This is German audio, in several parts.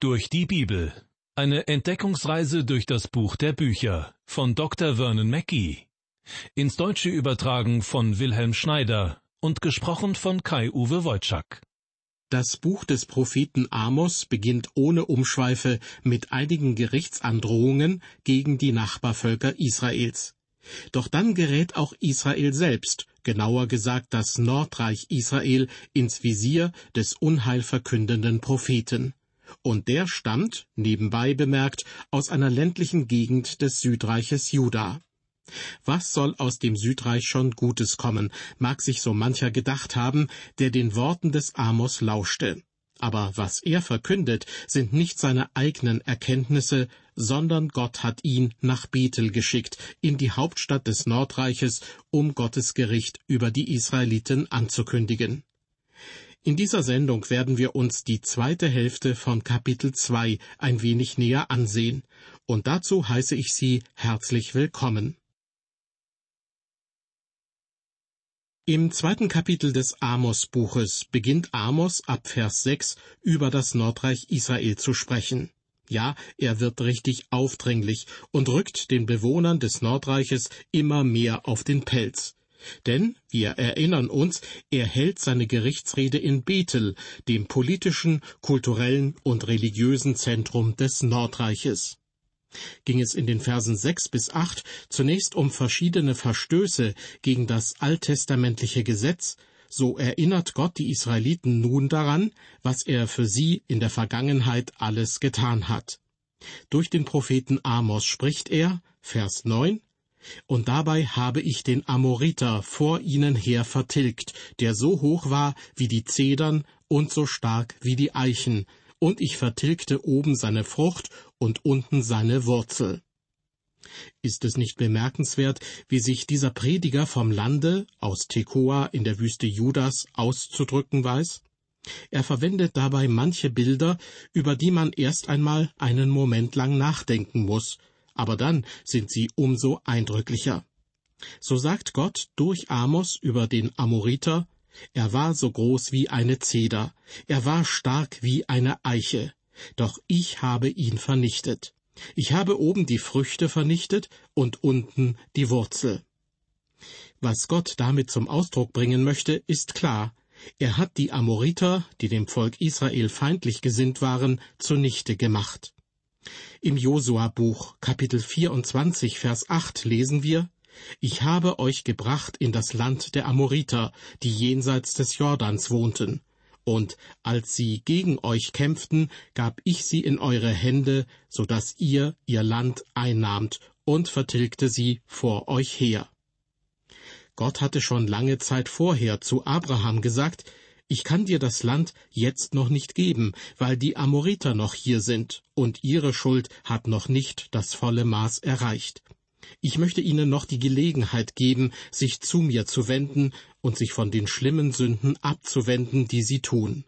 Durch die Bibel. Eine Entdeckungsreise durch das Buch der Bücher von Dr. Vernon Mackey. Ins Deutsche übertragen von Wilhelm Schneider und gesprochen von Kai-Uwe Wojczak. Das Buch des Propheten Amos beginnt ohne Umschweife mit einigen Gerichtsandrohungen gegen die Nachbarvölker Israels. Doch dann gerät auch Israel selbst, genauer gesagt das Nordreich Israel, ins Visier des unheilverkündenden Propheten. Und der stammt, nebenbei bemerkt, aus einer ländlichen Gegend des Südreiches Juda. Was soll aus dem Südreich schon Gutes kommen, mag sich so mancher gedacht haben, der den Worten des Amos lauschte. Aber was er verkündet, sind nicht seine eigenen Erkenntnisse, sondern Gott hat ihn nach Bethel geschickt, in die Hauptstadt des Nordreiches, um Gottes Gericht über die Israeliten anzukündigen. In dieser Sendung werden wir uns die zweite Hälfte von Kapitel 2 ein wenig näher ansehen, und dazu heiße ich Sie herzlich willkommen. Im zweiten Kapitel des Amos-Buches beginnt Amos ab Vers 6 über das Nordreich Israel zu sprechen. Ja, er wird richtig aufdringlich und rückt den Bewohnern des Nordreiches immer mehr auf den Pelz. Denn, wir erinnern uns, er hält seine Gerichtsrede in Bethel, dem politischen, kulturellen und religiösen Zentrum des Nordreiches ging es in den Versen sechs bis acht zunächst um verschiedene Verstöße gegen das alttestamentliche Gesetz, so erinnert Gott die Israeliten nun daran, was er für sie in der Vergangenheit alles getan hat. Durch den Propheten Amos spricht er, Vers 9, und dabei habe ich den Amoriter vor ihnen her vertilgt, der so hoch war wie die Zedern und so stark wie die Eichen, und ich vertilgte oben seine Frucht und unten seine Wurzel. Ist es nicht bemerkenswert, wie sich dieser Prediger vom Lande aus Tekoa in der Wüste Judas auszudrücken weiß? Er verwendet dabei manche Bilder, über die man erst einmal einen Moment lang nachdenken muss, aber dann sind sie umso eindrücklicher. So sagt Gott durch Amos über den Amoriter, er war so groß wie eine Zeder, er war stark wie eine Eiche, doch ich habe ihn vernichtet. Ich habe oben die Früchte vernichtet und unten die Wurzel. Was Gott damit zum Ausdruck bringen möchte, ist klar. Er hat die Amoriter, die dem Volk Israel feindlich gesinnt waren, zunichte gemacht. Im Josua-Buch, Kapitel 24, Vers 8 lesen wir, ich habe euch gebracht in das Land der Amoriter, die jenseits des Jordans wohnten. Und als sie gegen euch kämpften, gab ich sie in eure Hände, so dass ihr ihr Land einnahmt und vertilgte sie vor euch her. Gott hatte schon lange Zeit vorher zu Abraham gesagt, ich kann dir das Land jetzt noch nicht geben, weil die Amoriter noch hier sind, und ihre Schuld hat noch nicht das volle Maß erreicht. Ich möchte Ihnen noch die Gelegenheit geben, sich zu mir zu wenden und sich von den schlimmen Sünden abzuwenden, die Sie tun.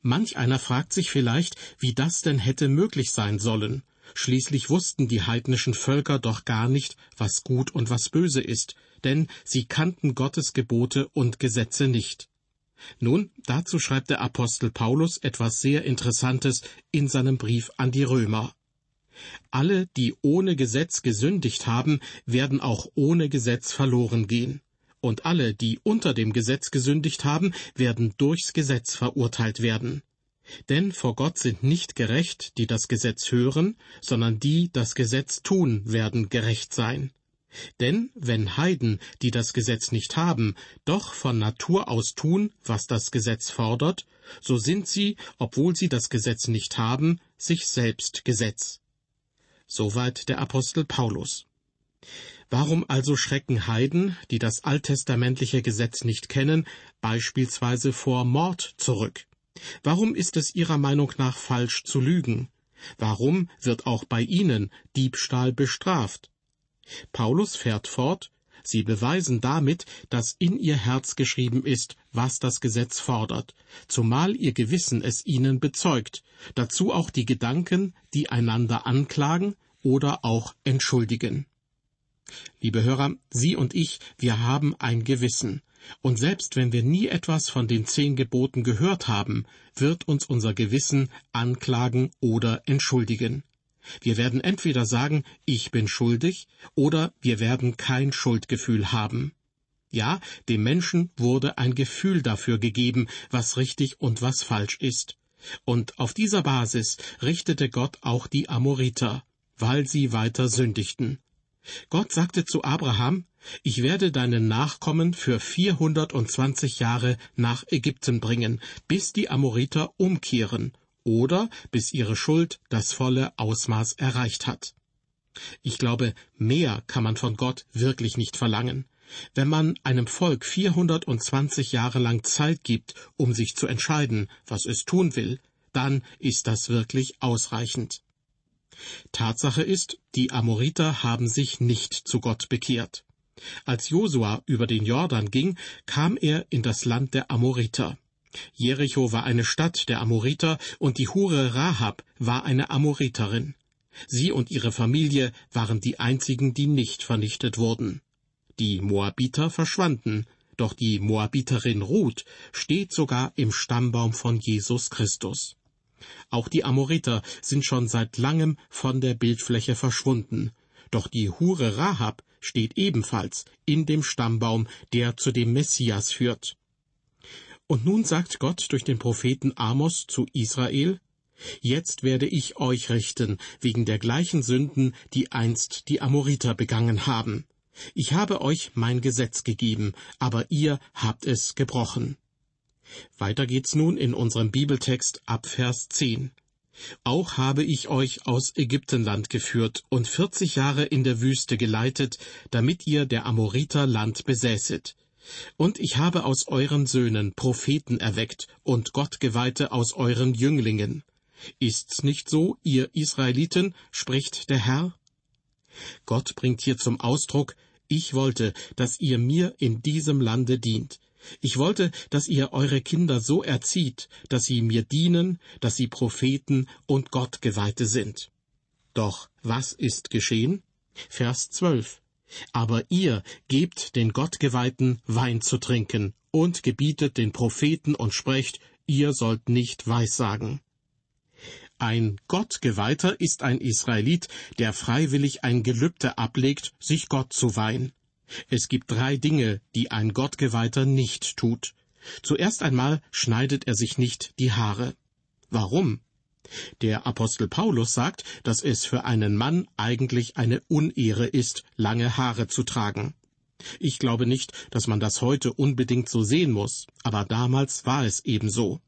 Manch einer fragt sich vielleicht, wie das denn hätte möglich sein sollen. Schließlich wussten die heidnischen Völker doch gar nicht, was gut und was böse ist, denn sie kannten Gottes Gebote und Gesetze nicht. Nun, dazu schreibt der Apostel Paulus etwas sehr Interessantes in seinem Brief an die Römer. Alle, die ohne Gesetz gesündigt haben, werden auch ohne Gesetz verloren gehen. Und alle, die unter dem Gesetz gesündigt haben, werden durchs Gesetz verurteilt werden. Denn vor Gott sind nicht gerecht, die das Gesetz hören, sondern die das Gesetz tun, werden gerecht sein. Denn wenn Heiden, die das Gesetz nicht haben, doch von Natur aus tun, was das Gesetz fordert, so sind sie, obwohl sie das Gesetz nicht haben, sich selbst Gesetz. Soweit der Apostel Paulus. Warum also schrecken Heiden, die das alttestamentliche Gesetz nicht kennen, beispielsweise vor Mord zurück? Warum ist es Ihrer Meinung nach falsch zu lügen? Warum wird auch bei Ihnen Diebstahl bestraft? Paulus fährt fort, Sie beweisen damit, dass in ihr Herz geschrieben ist, was das Gesetz fordert, zumal ihr Gewissen es ihnen bezeugt, dazu auch die Gedanken, die einander anklagen oder auch entschuldigen. Liebe Hörer, Sie und ich, wir haben ein Gewissen. Und selbst wenn wir nie etwas von den zehn Geboten gehört haben, wird uns unser Gewissen anklagen oder entschuldigen. Wir werden entweder sagen, ich bin schuldig, oder wir werden kein Schuldgefühl haben. Ja, dem Menschen wurde ein Gefühl dafür gegeben, was richtig und was falsch ist. Und auf dieser Basis richtete Gott auch die Amoriter, weil sie weiter sündigten. Gott sagte zu Abraham, ich werde deinen Nachkommen für vierhundertundzwanzig Jahre nach Ägypten bringen, bis die Amoriter umkehren oder bis ihre Schuld das volle Ausmaß erreicht hat. Ich glaube, mehr kann man von Gott wirklich nicht verlangen. Wenn man einem Volk 420 Jahre lang Zeit gibt, um sich zu entscheiden, was es tun will, dann ist das wirklich ausreichend. Tatsache ist, die Amoriter haben sich nicht zu Gott bekehrt. Als Josua über den Jordan ging, kam er in das Land der Amoriter. Jericho war eine Stadt der Amoriter und die Hure Rahab war eine Amoriterin. Sie und ihre Familie waren die einzigen, die nicht vernichtet wurden. Die Moabiter verschwanden, doch die Moabiterin Ruth steht sogar im Stammbaum von Jesus Christus. Auch die Amoriter sind schon seit langem von der Bildfläche verschwunden, doch die Hure Rahab steht ebenfalls in dem Stammbaum, der zu dem Messias führt. Und nun sagt Gott durch den Propheten Amos zu Israel, Jetzt werde ich euch richten wegen der gleichen Sünden, die einst die Amoriter begangen haben. Ich habe euch mein Gesetz gegeben, aber ihr habt es gebrochen. Weiter geht's nun in unserem Bibeltext ab Vers 10. Auch habe ich euch aus Ägyptenland geführt und vierzig Jahre in der Wüste geleitet, damit ihr der Amoriter Land besäßet. Und ich habe aus euren Söhnen Propheten erweckt und Gottgeweihte aus euren Jünglingen. Ist's nicht so, ihr Israeliten, spricht der Herr? Gott bringt hier zum Ausdruck, ich wollte, dass ihr mir in diesem Lande dient. Ich wollte, dass ihr eure Kinder so erzieht, dass sie mir dienen, dass sie Propheten und Gottgeweihte sind. Doch was ist geschehen? Vers 12. Aber ihr gebt den Gottgeweihten Wein zu trinken und gebietet den Propheten und sprecht, ihr sollt nicht weissagen. Ein Gottgeweihter ist ein Israelit, der freiwillig ein Gelübde ablegt, sich Gott zu weihen. Es gibt drei Dinge, die ein Gottgeweihter nicht tut. Zuerst einmal schneidet er sich nicht die Haare. Warum? Der Apostel Paulus sagt, dass es für einen Mann eigentlich eine Unehre ist, lange Haare zu tragen. Ich glaube nicht, dass man das heute unbedingt so sehen muss, aber damals war es eben so.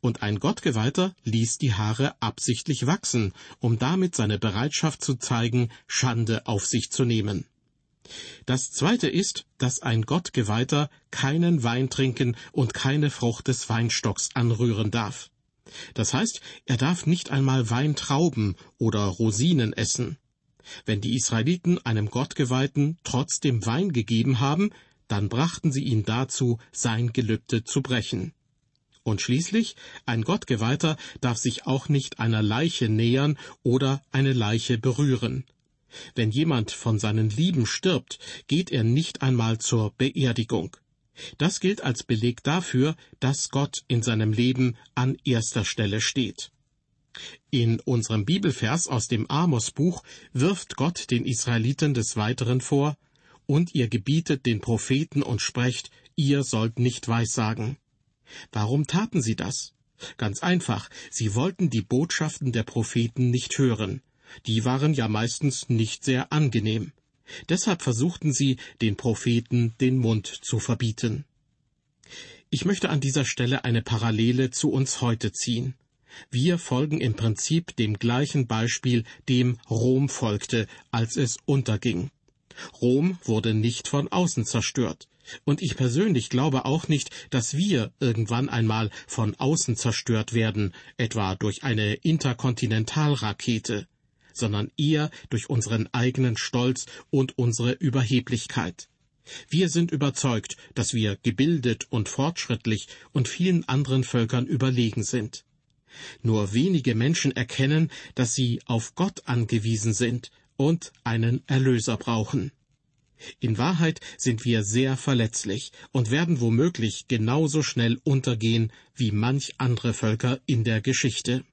Und ein Gottgeweihter ließ die Haare absichtlich wachsen, um damit seine Bereitschaft zu zeigen, Schande auf sich zu nehmen. Das zweite ist, dass ein Gottgeweihter keinen Wein trinken und keine Frucht des Weinstocks anrühren darf. Das heißt, er darf nicht einmal Weintrauben oder Rosinen essen. Wenn die Israeliten einem Gottgeweihten trotzdem Wein gegeben haben, dann brachten sie ihn dazu, sein Gelübde zu brechen. Und schließlich, ein Gottgeweihter darf sich auch nicht einer Leiche nähern oder eine Leiche berühren. Wenn jemand von seinen Lieben stirbt, geht er nicht einmal zur Beerdigung. Das gilt als Beleg dafür, dass Gott in seinem Leben an erster Stelle steht. In unserem Bibelvers aus dem Amos-Buch wirft Gott den Israeliten des Weiteren vor, und ihr gebietet den Propheten und sprecht, ihr sollt nicht weissagen. Warum taten sie das? Ganz einfach, sie wollten die Botschaften der Propheten nicht hören. Die waren ja meistens nicht sehr angenehm. Deshalb versuchten sie, den Propheten den Mund zu verbieten. Ich möchte an dieser Stelle eine Parallele zu uns heute ziehen. Wir folgen im Prinzip dem gleichen Beispiel, dem Rom folgte, als es unterging. Rom wurde nicht von außen zerstört. Und ich persönlich glaube auch nicht, dass wir irgendwann einmal von außen zerstört werden, etwa durch eine Interkontinentalrakete sondern eher durch unseren eigenen Stolz und unsere Überheblichkeit. Wir sind überzeugt, dass wir gebildet und fortschrittlich und vielen anderen Völkern überlegen sind. Nur wenige Menschen erkennen, dass sie auf Gott angewiesen sind und einen Erlöser brauchen. In Wahrheit sind wir sehr verletzlich und werden womöglich genauso schnell untergehen wie manch andere Völker in der Geschichte.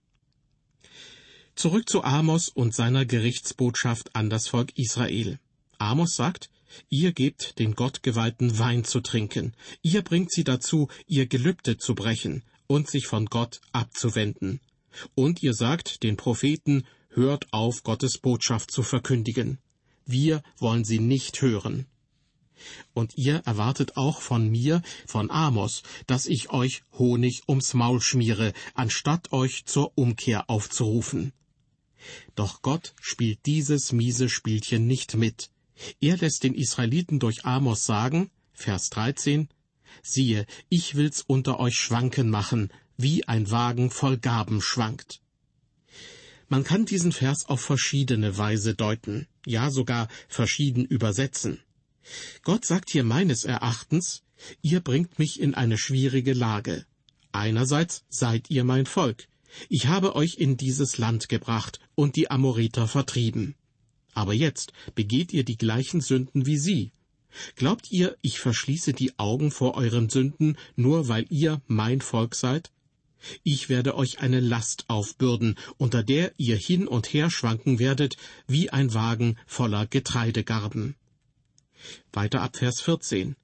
Zurück zu Amos und seiner Gerichtsbotschaft an das Volk Israel. Amos sagt, ihr gebt den Gottgeweihten Wein zu trinken, ihr bringt sie dazu, ihr Gelübde zu brechen und sich von Gott abzuwenden. Und ihr sagt den Propheten, hört auf, Gottes Botschaft zu verkündigen. Wir wollen sie nicht hören. Und ihr erwartet auch von mir, von Amos, dass ich euch Honig ums Maul schmiere, anstatt euch zur Umkehr aufzurufen. Doch Gott spielt dieses miese Spielchen nicht mit. Er lässt den Israeliten durch Amos sagen, Vers 13, Siehe, ich will's unter euch schwanken machen, wie ein Wagen voll Gaben schwankt. Man kann diesen Vers auf verschiedene Weise deuten, ja sogar verschieden übersetzen. Gott sagt hier meines Erachtens, ihr bringt mich in eine schwierige Lage. Einerseits seid ihr mein Volk. Ich habe euch in dieses Land gebracht und die Amoriter vertrieben. Aber jetzt begeht ihr die gleichen Sünden wie sie. Glaubt ihr, ich verschließe die Augen vor euren Sünden, nur weil ihr mein Volk seid? Ich werde euch eine Last aufbürden, unter der ihr hin und her schwanken werdet, wie ein Wagen voller Getreidegarben. Weiter ab Vers 14.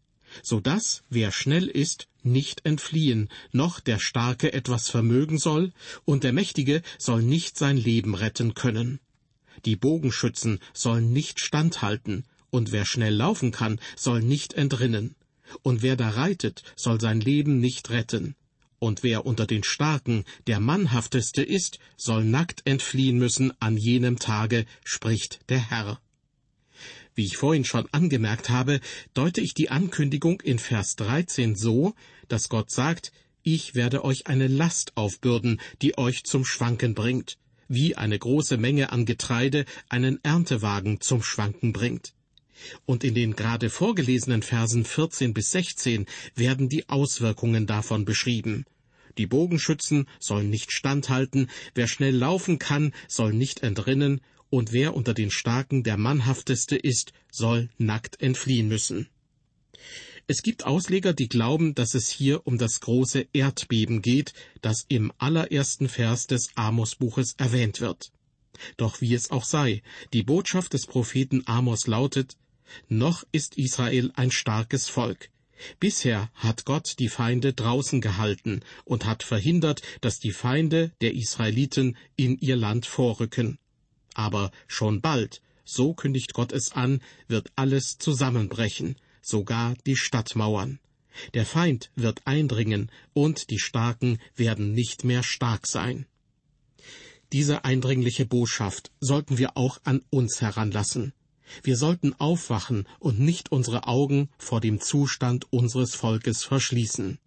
So dass, wer schnell ist, nicht entfliehen, noch der Starke etwas vermögen soll, und der Mächtige soll nicht sein Leben retten können. Die Bogenschützen sollen nicht standhalten, und wer schnell laufen kann, soll nicht entrinnen. Und wer da reitet, soll sein Leben nicht retten. Und wer unter den Starken der Mannhafteste ist, soll nackt entfliehen müssen an jenem Tage, spricht der Herr. Wie ich vorhin schon angemerkt habe, deute ich die Ankündigung in Vers 13 so, dass Gott sagt, ich werde euch eine Last aufbürden, die euch zum Schwanken bringt, wie eine große Menge an Getreide einen Erntewagen zum Schwanken bringt. Und in den gerade vorgelesenen Versen 14 bis 16 werden die Auswirkungen davon beschrieben. Die Bogenschützen sollen nicht standhalten, wer schnell laufen kann, soll nicht entrinnen, und wer unter den Starken der Mannhafteste ist, soll nackt entfliehen müssen. Es gibt Ausleger, die glauben, dass es hier um das große Erdbeben geht, das im allerersten Vers des Amos-Buches erwähnt wird. Doch wie es auch sei, die Botschaft des Propheten Amos lautet, noch ist Israel ein starkes Volk. Bisher hat Gott die Feinde draußen gehalten und hat verhindert, dass die Feinde der Israeliten in ihr Land vorrücken. Aber schon bald, so kündigt Gott es an, wird alles zusammenbrechen, sogar die Stadtmauern. Der Feind wird eindringen, und die Starken werden nicht mehr stark sein. Diese eindringliche Botschaft sollten wir auch an uns heranlassen. Wir sollten aufwachen und nicht unsere Augen vor dem Zustand unseres Volkes verschließen.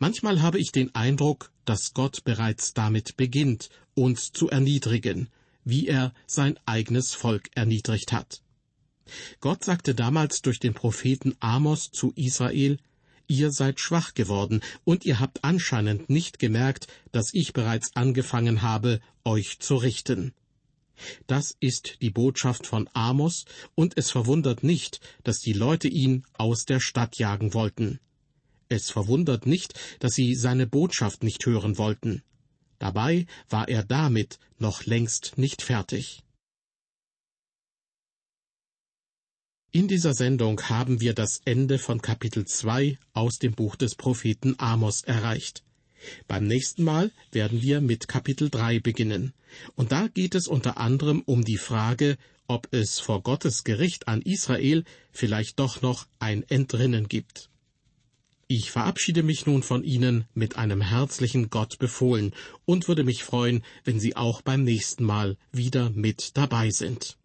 Manchmal habe ich den Eindruck, dass Gott bereits damit beginnt, uns zu erniedrigen, wie er sein eigenes Volk erniedrigt hat. Gott sagte damals durch den Propheten Amos zu Israel, Ihr seid schwach geworden, und ihr habt anscheinend nicht gemerkt, dass ich bereits angefangen habe, euch zu richten. Das ist die Botschaft von Amos, und es verwundert nicht, dass die Leute ihn aus der Stadt jagen wollten. Es verwundert nicht, dass sie seine Botschaft nicht hören wollten. Dabei war er damit noch längst nicht fertig. In dieser Sendung haben wir das Ende von Kapitel 2 aus dem Buch des Propheten Amos erreicht. Beim nächsten Mal werden wir mit Kapitel 3 beginnen. Und da geht es unter anderem um die Frage, ob es vor Gottes Gericht an Israel vielleicht doch noch ein Entrinnen gibt. Ich verabschiede mich nun von Ihnen mit einem herzlichen Gott befohlen und würde mich freuen, wenn Sie auch beim nächsten Mal wieder mit dabei sind.